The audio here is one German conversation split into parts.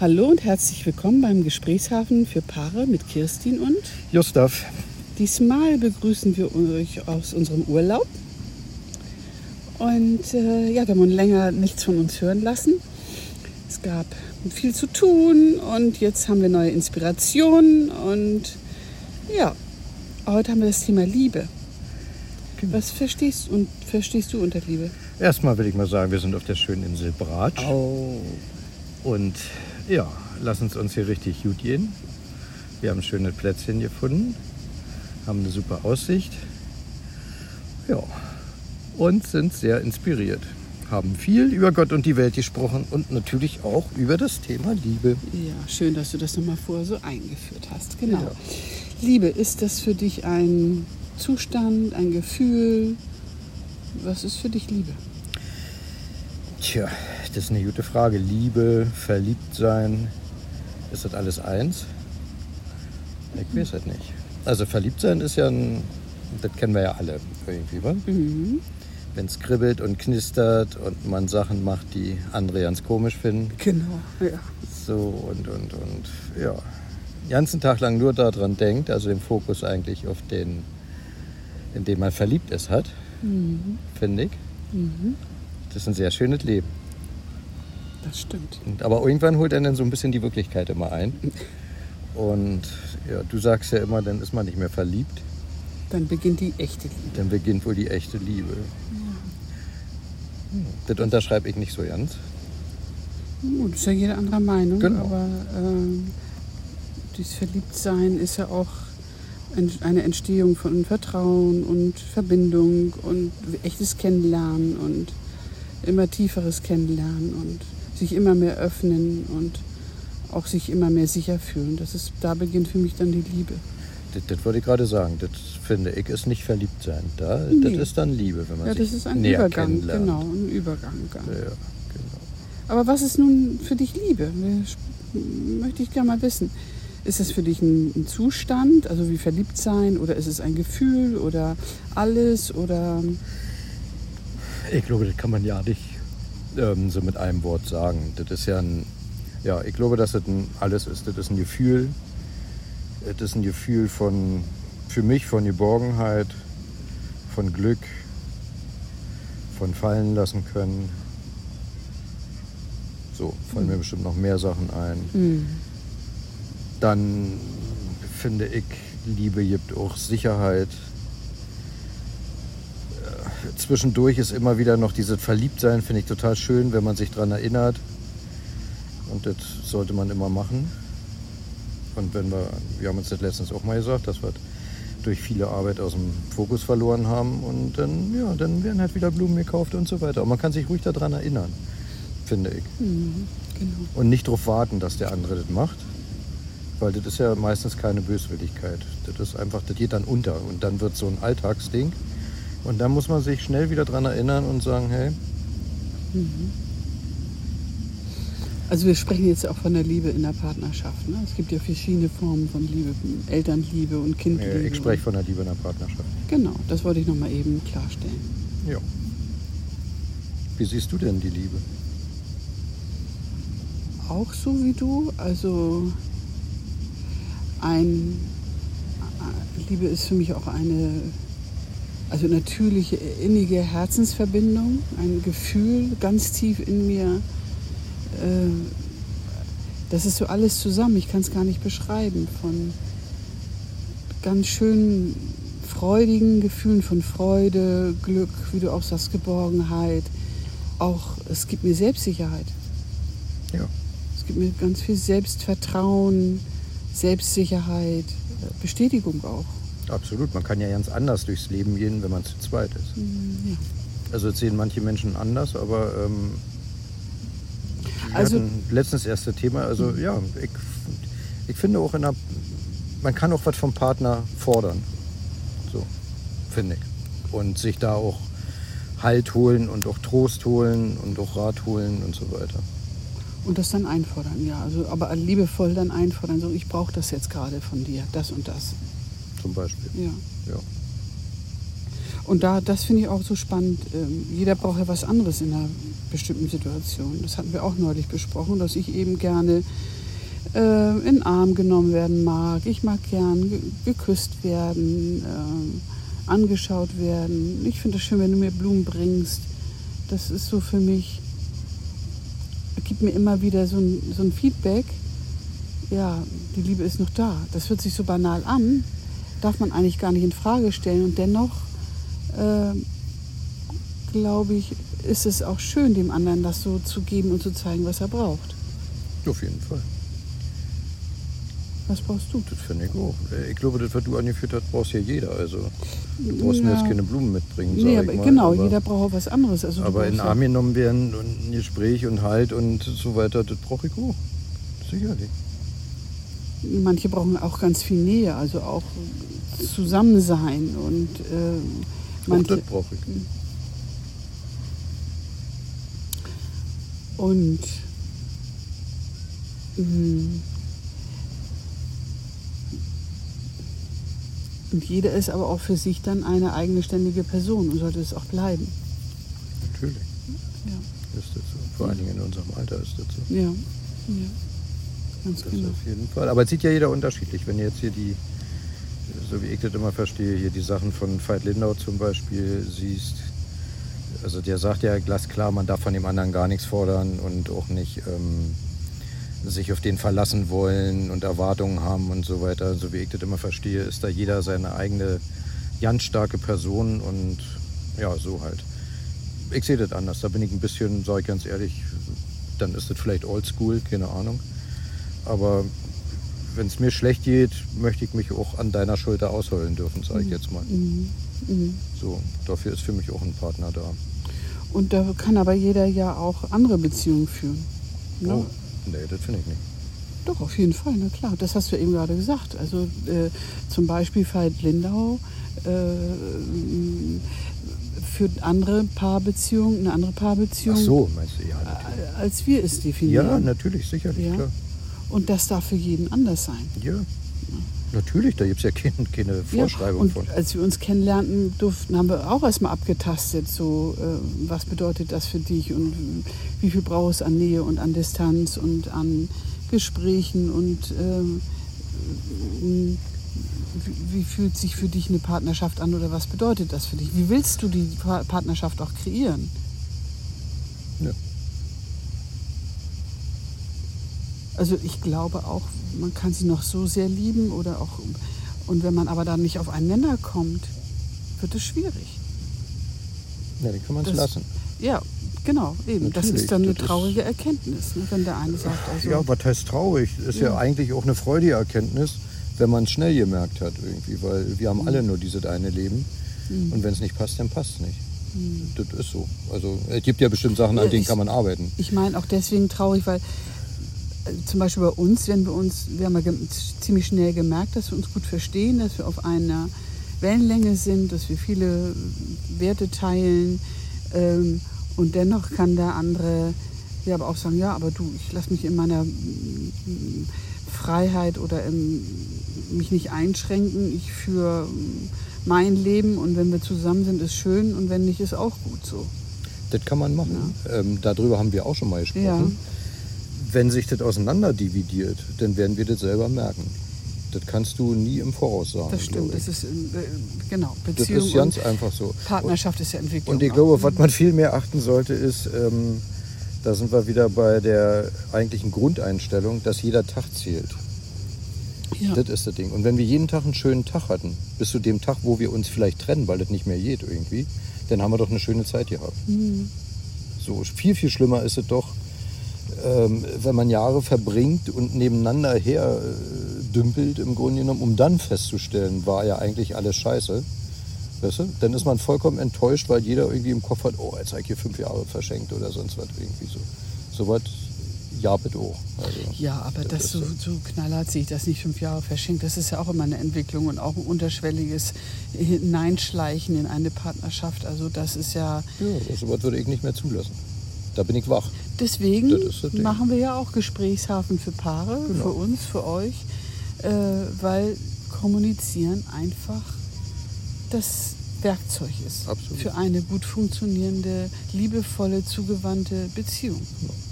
Hallo und herzlich willkommen beim Gesprächshafen für Paare mit Kirstin und Gustav. Diesmal begrüßen wir euch aus unserem Urlaub. Und äh, ja, wir haben länger nichts von uns hören lassen. Es gab viel zu tun und jetzt haben wir neue Inspirationen und ja, heute haben wir das Thema Liebe. Was verstehst, und, verstehst du unter Liebe? Erstmal will ich mal sagen, wir sind auf der schönen Insel Bratsch. Oh. Und ja, lass uns uns hier richtig gut gehen. Wir haben schöne Plätzchen gefunden, haben eine super Aussicht. Ja, und sind sehr inspiriert. Haben viel über Gott und die Welt gesprochen und natürlich auch über das Thema Liebe. Ja, schön, dass du das nochmal vorher so eingeführt hast. Genau. Ja. Liebe, ist das für dich ein Zustand, ein Gefühl? Was ist für dich Liebe? Tja, das ist eine gute Frage. Liebe, verliebt sein, ist das alles eins? Ich weiß es nicht. Also verliebt sein ist ja ein, das kennen wir ja alle irgendwie, wa? Mhm. Wenn es kribbelt und knistert und man Sachen macht, die andere ganz komisch finden. Genau, ja. So und, und, und, ja. Den ganzen Tag lang nur daran denkt, also den Fokus eigentlich auf den, in den man verliebt ist, hat, Mhm. finde ich. Mhm. Das ist ein sehr schönes Leben. Das stimmt. Und, aber irgendwann holt er dann so ein bisschen die Wirklichkeit immer ein. Und ja, du sagst ja immer, dann ist man nicht mehr verliebt. Dann beginnt die echte Liebe. Dann beginnt wohl die echte Liebe. Hm, Das unterschreibe ich nicht so ganz. Gut, ist ja jeder anderer Meinung. Genau. Aber ähm, dieses Verliebtsein ist ja auch ein- eine Entstehung von Vertrauen und Verbindung und echtes Kennenlernen und immer tieferes Kennenlernen und sich immer mehr öffnen und auch sich immer mehr sicher fühlen. Das ist, da beginnt für mich dann die Liebe. Das, das wollte ich gerade sagen. Das finde ich ist nicht verliebt sein. Da, Nee. Das ist dann Liebe, wenn man Ja, sich das ist ein näher Übergang, kennenlernt. genau, ein Übergang. Ja, genau. Aber was ist nun für dich Liebe? Möchte ich gerne mal wissen. Ist es für dich ein, ein Zustand, also wie verliebt sein, oder ist es ein Gefühl oder alles oder Ich glaube, das kann man ja nicht ähm, so mit einem Wort sagen. Das ist ja ein, ja, ich glaube, dass das ein alles ist. Das ist ein Gefühl. Das ist ein Gefühl von, für mich von Geborgenheit, von Glück, von fallen lassen können. So, fallen mir bestimmt noch mehr Sachen ein. hm, Dann finde ich, Liebe gibt auch Sicherheit. Zwischendurch ist immer wieder noch dieses Verliebtsein, finde ich total schön, wenn man sich daran erinnert. Und das sollte man immer machen. Und wenn wir, wir haben uns das letztens auch mal gesagt, dass wir durch viele Arbeit aus dem Fokus verloren haben und dann, ja, dann werden halt wieder Blumen gekauft und so weiter. Und man kann sich ruhig daran erinnern, finde ich. hm, genau. Und nicht darauf warten, dass der andere das macht. Weil das ist ja meistens keine Böswilligkeit. Das ist einfach, das geht dann unter und dann wird so ein Alltagsding. Und dann muss man sich schnell wieder daran erinnern und sagen, hey, Also wir sprechen jetzt auch von der Liebe in der Partnerschaft. Ne? Es gibt ja verschiedene Formen von Liebe, Elternliebe und Kindliebe. äh, ich spreche von der Liebe in der Partnerschaft. Genau, das wollte ich nochmal eben klarstellen. Ja. Wie siehst du denn die Liebe? Auch so wie du, also ein Liebe ist für mich auch eine also natürliche innige Herzensverbindung, ein Gefühl ganz tief in mir. Äh, das ist so alles zusammen. Ich kann es gar nicht beschreiben von ganz schönen freudigen Gefühlen von Freude, Glück, wie du auch sagst, Geborgenheit. Auch es gibt mir Selbstsicherheit. Ja. Es gibt mir ganz viel Selbstvertrauen, Selbstsicherheit, Bestätigung auch. Absolut. Man kann ja ganz anders durchs Leben gehen, wenn man zu zweit ist. Ja. Also das sehen manche Menschen anders, aber ähm, Also- letztens erst das Thema, also ja, ich, ich finde auch in einer, man kann auch was vom Partner fordern. So, finde ich. Und sich da auch Halt holen und auch Trost holen und auch Rat holen und so weiter. Und das dann einfordern, ja. Also, aber liebevoll dann einfordern, so ich brauche das jetzt gerade von dir, das und das. Zum Beispiel. Ja. Ja. Und da, das finde ich auch so spannend. Ähm, jeder braucht ja was anderes in der bestimmten Situationen. Das hatten wir auch neulich besprochen, dass ich eben gerne äh, in den Arm genommen werden mag. Ich mag gern ge geküsst werden, äh, angeschaut werden. Ich finde es schön, wenn du mir Blumen bringst. Das ist so für mich, gibt mir immer wieder so ein, so ein Feedback. Ja, die Liebe ist noch da. Das hört sich so banal an, darf man eigentlich gar nicht in Frage stellen. Und dennoch äh, glaube ich, ist es auch schön, dem anderen das so zu geben und zu zeigen, was er braucht. Auf jeden Fall. Was brauchst du? Das finde ich auch. Äh, Ich glaube, das, was du angeführt hast, brauchst ja jeder. Also, du brauchst mir Ja. jetzt keine Blumen mitbringen. Nee, aber genau, aber, jeder braucht auch was anderes. Also Aber in den Arm genommen werden und ein Gespräch und Halt und so weiter, das brauche ich auch. Sicherlich. Manche brauchen auch ganz viel Nähe, also auch Zusammensein und äh, manche das brauche ich. und mh, und jeder ist aber auch für sich dann eine eigenständige Person und sollte es auch bleiben. Natürlich Ja, ist das so. Vor allen Dingen in unserem Alter ist das so. ja, ja. ganz Das genau. auf jeden Fall. Aber es sieht ja jeder unterschiedlich. Wenn jetzt hier die, so wie ich das immer verstehe, hier die Sachen von Veit Lindau zum Beispiel siehst, also der sagt ja glasklar, man darf von dem anderen gar nichts fordern und auch nicht ähm, sich auf den verlassen wollen und Erwartungen haben und so weiter. So wie ich das immer verstehe, ist da jeder seine eigene ganz starke Person und ja, so halt. Ich sehe das anders. Da bin ich ein bisschen, sage ich ganz ehrlich, dann ist das vielleicht oldschool, keine Ahnung. Aber wenn es mir schlecht geht, möchte ich mich auch an deiner Schulter ausheulen dürfen, sage ich jetzt mal. Mhm. Mhm. So, dafür ist für mich auch ein Partner da. Und da kann aber jeder ja auch andere Beziehungen führen. Ne? Oh, nee, das finde ich nicht. Doch, auf jeden Fall, na klar. Das hast du eben gerade gesagt. Also äh, zum Beispiel Veit Lindau äh, führt andere Paarbeziehungen, eine andere Paarbeziehung, Ach so, meinst du? Ja, natürlich. äh, als wir es definieren. Ja, natürlich, sicherlich, Ja. klar. Und das darf für jeden anders sein. Ja, natürlich, da gibt es ja keine, keine Vorschreibung ja, und von. als wir uns kennenlernten durften, haben wir auch erstmal abgetastet, so äh, was bedeutet das für dich und wie viel brauchst du an Nähe und an Distanz und an Gesprächen und ähm, wie, fühlt sich für dich eine Partnerschaft an oder was bedeutet das für dich? Wie willst du die Pa- Partnerschaft auch kreieren? Ja. Also ich glaube auch, man kann sie noch so sehr lieben oder auch und wenn man aber dann nicht auf einen Nenner kommt, wird es schwierig. Ja, den kann man es Das- lassen. Ja, genau, eben. das Natürlich, ist dann eine das traurige Erkenntnis, ne? wenn der eine sagt, also Ja, was heißt traurig? Ist ja, Ja. eigentlich auch eine freudige Erkenntnis, wenn man es schnell gemerkt hat irgendwie, weil wir haben alle nur dieses eine Leben Mhm. und wenn es nicht passt, dann passt es nicht. Das ist so. Also es gibt ja bestimmt Sachen, an denen ich- kann man arbeiten. ich meine auch deswegen traurig, weil zum Beispiel bei uns, wenn wir uns, wir haben ja ziemlich schnell gemerkt, dass wir uns gut verstehen, dass wir auf einer Wellenlänge sind, dass wir viele Werte teilen ähm, und dennoch kann der andere ja aber auch sagen, ja, aber du, ich lasse mich in meiner mm, Freiheit oder im, mich nicht einschränken, ich für mm, mein Leben und wenn wir zusammen sind, ist schön und wenn nicht, ist auch gut so. Das kann man machen. Ähm, darüber haben wir auch schon mal gesprochen. Ja. Wenn sich das auseinander dividiert, dann werden wir das selber merken. Das kannst du nie im Voraus sagen. Das stimmt, glaub ich. das ist äh, genau das Beziehung ist ganz einfach so. Partnerschaft ist ja Entwicklung. Und ich auch. glaube, auf was man viel mehr achten sollte, ist, ähm, da sind wir wieder bei der eigentlichen Grundeinstellung, dass jeder Tag zählt. ja. Das ist das Ding. Und wenn wir jeden Tag einen schönen Tag hatten, bis zu dem Tag, wo wir uns vielleicht trennen, weil das nicht mehr geht irgendwie, dann haben wir doch eine schöne Zeit gehabt. Mhm. So viel, viel schlimmer ist es doch, ähm, wenn man Jahre verbringt und nebeneinander her äh, dümpelt im Grunde genommen, um dann festzustellen, war ja eigentlich alles scheiße. Weißt du? Dann ist man vollkommen enttäuscht, weil jeder irgendwie im Kopf hat, oh, jetzt habe ich hier fünf Jahre verschenkt oder sonst was irgendwie so. Was, ja bitte auch. Also, Ja, aber das, so, so knallhart sehe ich das nicht fünf Jahre verschenkt. Das ist ja auch immer eine Entwicklung und auch ein unterschwelliges Hineinschleichen in eine Partnerschaft. Also das ist ja, Ja, so was würde ich nicht mehr zulassen. Da bin ich wach. deswegen machen wir ja auch Gesprächshafen für Paare, Genau. für uns, für euch, äh, weil kommunizieren einfach das Werkzeug ist Absolut. für eine gut funktionierende, liebevolle, zugewandte Beziehung.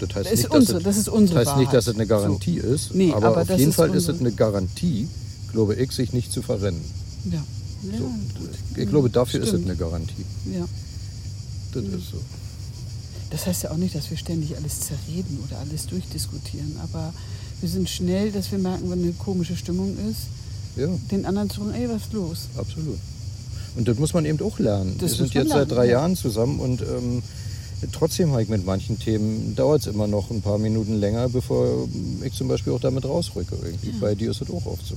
Das heißt, Das ist nicht, unsere- dass das unsere das heißt nicht, dass es eine Garantie ist, Nee, aber, aber auf jeden ist Fall ist es unsere- eine Garantie, glaube ich, sich nicht zu verrennen. Ja. Ja, So. Ich glaube, dafür ist es Stimmt. eine Garantie. Ja. Das ist so. Das heißt ja auch nicht, dass wir ständig alles zerreden oder alles durchdiskutieren, aber wir sind schnell, dass wir merken, wenn eine komische Stimmung ist, Ja, den anderen zu sagen, ey, was ist los? absolut. Und das muss man eben auch lernen. Das Wir sind jetzt lernen, seit drei ja. Jahren zusammen und ähm, trotzdem habe ich mit manchen Themen, dauert es immer noch ein paar Minuten länger, bevor ich zum Beispiel auch damit rausrücke. Irgendwie. Bei dir ist das auch oft so.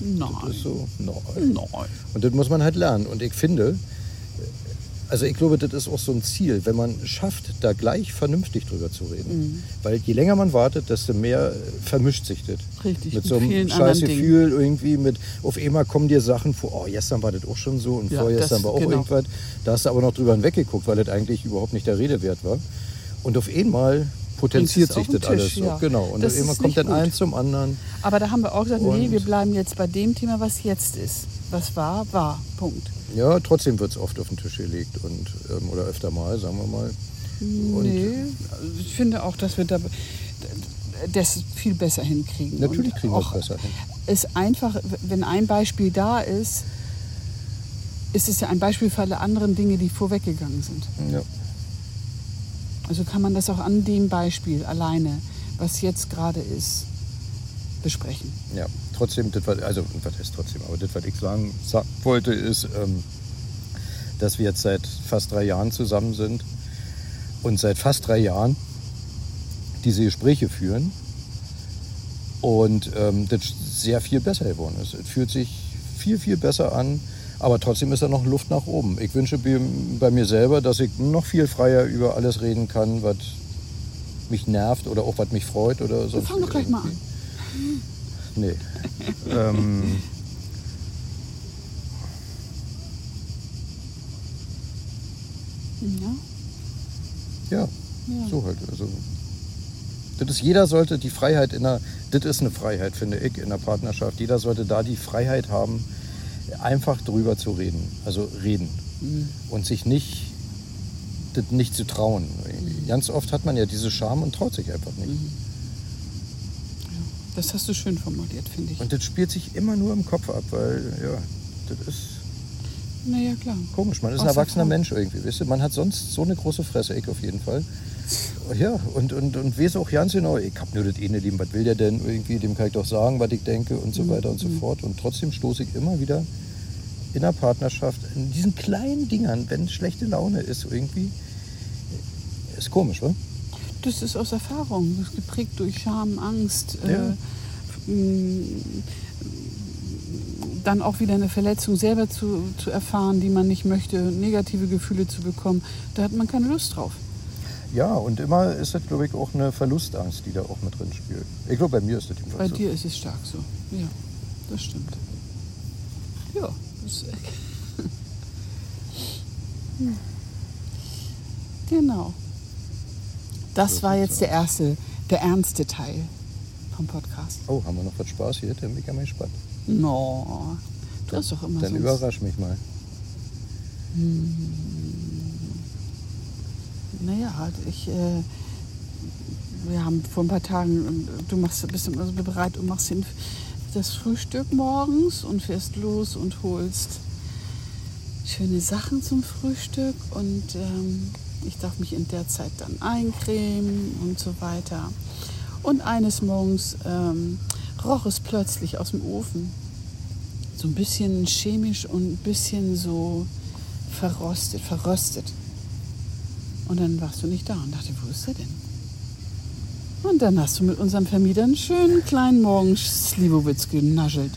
Nein. Das ist so, nein. Nein. Und das muss man halt lernen. Und ich finde, also ich glaube, das ist auch so ein Ziel, wenn man schafft, da gleich vernünftig drüber zu reden. Mhm. Weil je länger man wartet, desto mehr vermischt sich das. Richtig, Mit so einem scheiß. Gefühl irgendwie mit, auf einmal kommen dir Sachen vor, oh, gestern war das auch schon so und Ja, vorgestern war auch genau. irgendwas. Da hast du aber noch drüber hinweggeguckt, weil das eigentlich überhaupt nicht der Rede wert war. Und auf einmal potenziert sich das alles Tisch, so. ja. Genau. Und Das auf einmal kommt dann gut. eins zum anderen. Aber da haben wir auch gesagt, nee, Und- wir bleiben jetzt bei dem Thema, was jetzt ist. Was war, war. Punkt. Ja, trotzdem wird es oft auf den Tisch gelegt und ähm, oder öfter mal, sagen wir mal. Und nee, also ich finde auch, dass wir da das viel besser hinkriegen. Natürlich kriegen wir es auch besser hin. ist einfach, wenn ein Beispiel da ist, ist es ja ein Beispiel für alle anderen Dinge, die vorweggegangen sind. Ja. Also kann man das auch an dem Beispiel alleine, was jetzt gerade ist, besprechen. Ja, trotzdem, das, was, also was heißt trotzdem, aber das, was ich sagen, wollte, ist, ähm, dass wir jetzt seit fast drei Jahren zusammen sind und seit fast drei Jahren diese Gespräche führen und ähm, das sehr viel besser geworden ist. Es fühlt sich viel, viel besser an, aber trotzdem ist da noch Luft nach oben. Ich wünsche bei, mir selber, dass ich noch viel freier über alles reden kann, was mich nervt oder auch was mich freut oder sonst fang doch gleich mal irgendwie. Nee. ähm, Ja? ja, Ja. so halt. Also, das ist, jeder sollte die Freiheit in der, das ist eine Freiheit, finde ich, in der Partnerschaft. Jeder sollte da die Freiheit haben, einfach drüber zu reden. Also reden. Mhm. Und sich nicht, das nicht zu trauen. Ganz oft hat man ja diese Scham und traut sich einfach nicht. Mhm. Das hast du schön formuliert, finde ich. Und das spielt sich immer nur im Kopf ab, weil, ja, das ist Naja, klar. Komisch, man ist ein erwachsener Erfahrung. Mensch irgendwie, weißt du? Man hat sonst so eine große Fresse, ich auf jeden Fall. Ja, und, und, und weiß auch ganz genau, ich hab nur das eine Leben, was will der denn irgendwie, dem kann ich doch sagen, was ich denke und so weiter und so fort. Und trotzdem stoße ich immer wieder in der Partnerschaft, in diesen kleinen Dingern, wenn schlechte Laune ist irgendwie, ist komisch, wa? Das ist aus Erfahrung, das ist geprägt durch Scham, Angst. Ja. Äh, dann auch wieder eine Verletzung selber zu, zu erfahren, die man nicht möchte, negative Gefühle zu bekommen. Da hat man keine Lust drauf. Ja, und immer ist das, glaube ich, auch eine Verlustangst, die da auch mit drin spielt. Ich glaube, bei mir ist das Bei jedenfalls so. dir ist es stark so. Ja, das stimmt. Ja, das Hm. Genau. Das war jetzt der erste, der ernste Teil vom Podcast. Oh, haben wir noch was Spaß hier? Ja mal gespannt. No, das ist doch immer Dann so. überrasch mich mal. Naja, ich, äh, wir haben vor ein paar Tagen, du machst, bist immer so bereit und machst den, das Frühstück morgens und fährst los und holst schöne Sachen zum Frühstück und ähm, ich darf mich in der Zeit dann eincremen und so weiter. Und eines Morgens ähm, roch es plötzlich aus dem Ofen. So ein bisschen chemisch und ein bisschen so verrostet, verröstet. Und dann warst du nicht da und dachte, wo ist er denn? Und dann hast du mit unserem Vermieter einen schönen kleinen Morgens Slivovitz genaschelt.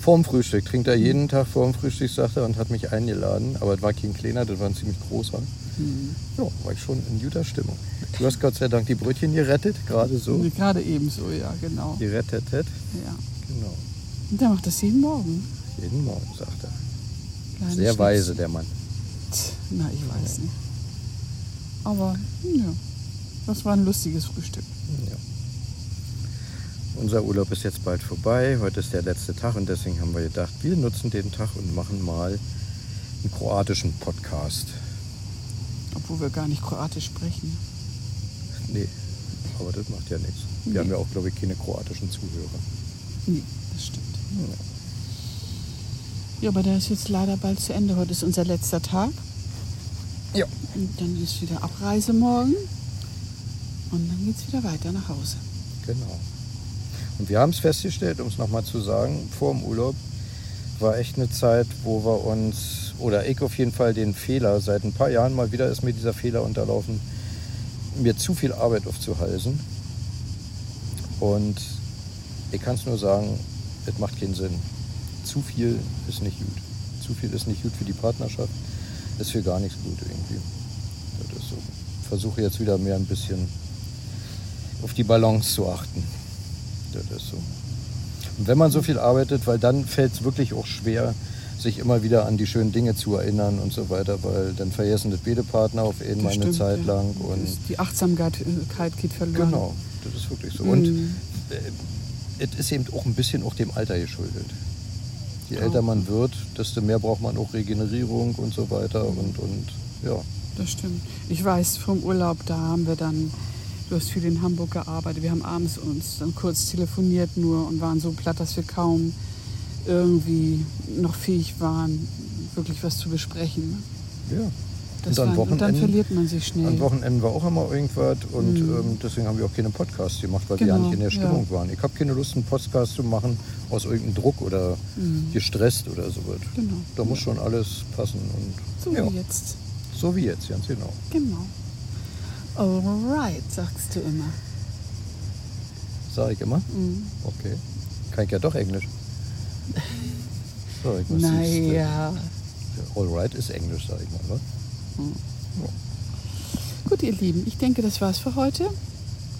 Vorm Frühstück, trinkt er jeden Tag vorm Frühstück, sagt er, und hat mich eingeladen. Aber es war kein kleiner, das war ein ziemlich großer. Ja, war ich schon in guter Stimmung. Du hast Gott sei Dank die Brötchen gerettet, gerade so. Gerade ebenso, ja, genau. Gerettet, Ja. genau. Und der macht das jeden Morgen. Jeden Morgen, sagt er. Kleine Sehr Schnitzel. weise, der Mann. Tch, Na, ich weiß nicht. Aber, ja, das war ein lustiges Frühstück. Ja. Unser Urlaub ist jetzt bald vorbei. Heute ist der letzte Tag und deswegen haben wir gedacht, wir nutzen den Tag und machen mal einen kroatischen Podcast. Obwohl wir gar nicht kroatisch sprechen. Nee, aber das macht ja nichts. Wir Nee. haben ja auch, glaube ich, keine kroatischen Zuhörer. Nee, das stimmt. Ja, aber der ist jetzt leider bald zu Ende. Heute ist unser letzter Tag. Ja. Und dann ist wieder Abreise morgen. Und dann geht es wieder weiter nach Hause. Genau. Und wir haben es festgestellt, um es nochmal zu sagen, vor dem Urlaub war echt eine Zeit, wo wir uns, oder ich auf jeden Fall den Fehler, seit ein paar Jahren mal wieder ist mir dieser Fehler unterlaufen, mir zu viel Arbeit aufzuhalsen. Und ich kann es nur sagen, es macht keinen Sinn. Zu viel ist nicht gut. Zu viel ist nicht gut für die Partnerschaft, ist für gar nichts gut irgendwie. Das ist so. Ich versuche jetzt wieder mehr ein bisschen auf die Balance zu achten. Das ist so. Und wenn man so viel arbeitet, weil dann fällt es wirklich auch schwer, sich immer wieder an die schönen Dinge zu erinnern und so weiter, weil dann vergessen das beide Partner auf einmal eine stimmt, Zeit ja. lang. Und Die Achtsamkeit äh, geht verloren. genau, das ist wirklich so. Mhm. Und äh, es ist eben auch ein bisschen auch dem Alter geschuldet. Je älter Auch. man wird, desto mehr braucht man auch Regenerierung und so weiter. Und, und ja, Das stimmt. Ich weiß, vom Urlaub, da haben wir dann, du hast viel in Hamburg gearbeitet, wir haben abends uns dann kurz telefoniert nur und waren so platt, dass wir kaum irgendwie noch fähig waren, wirklich was zu besprechen. ja. Das Und an war, und dann verliert man sich schnell. An Wochenenden war auch immer irgendwas und Mhm. ähm, deswegen haben wir auch keine Podcasts gemacht, weil wir ja Genau, nicht in der ja. Stimmung waren. Ich habe keine Lust, einen Podcast zu machen aus irgendeinem Druck oder Mhm. gestresst oder sowas. Genau. Da muss schon alles passen und So ja, wie jetzt. so wie jetzt, ganz genau. Genau. Alright, sagst du immer. Sag ich immer? Mhm. Okay. Kann ich ja doch Englisch. So, ich muss Naja. Alright ist Englisch, sag ich mal. wa? Gut, ihr Lieben, ich denke, das war's für heute.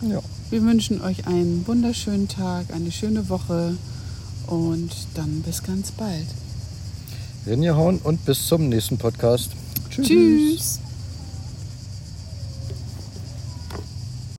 Ja. Wir wünschen euch einen wunderschönen Tag, eine schöne Woche und dann bis ganz bald. Reingehauen und bis zum nächsten Podcast. Tschüss.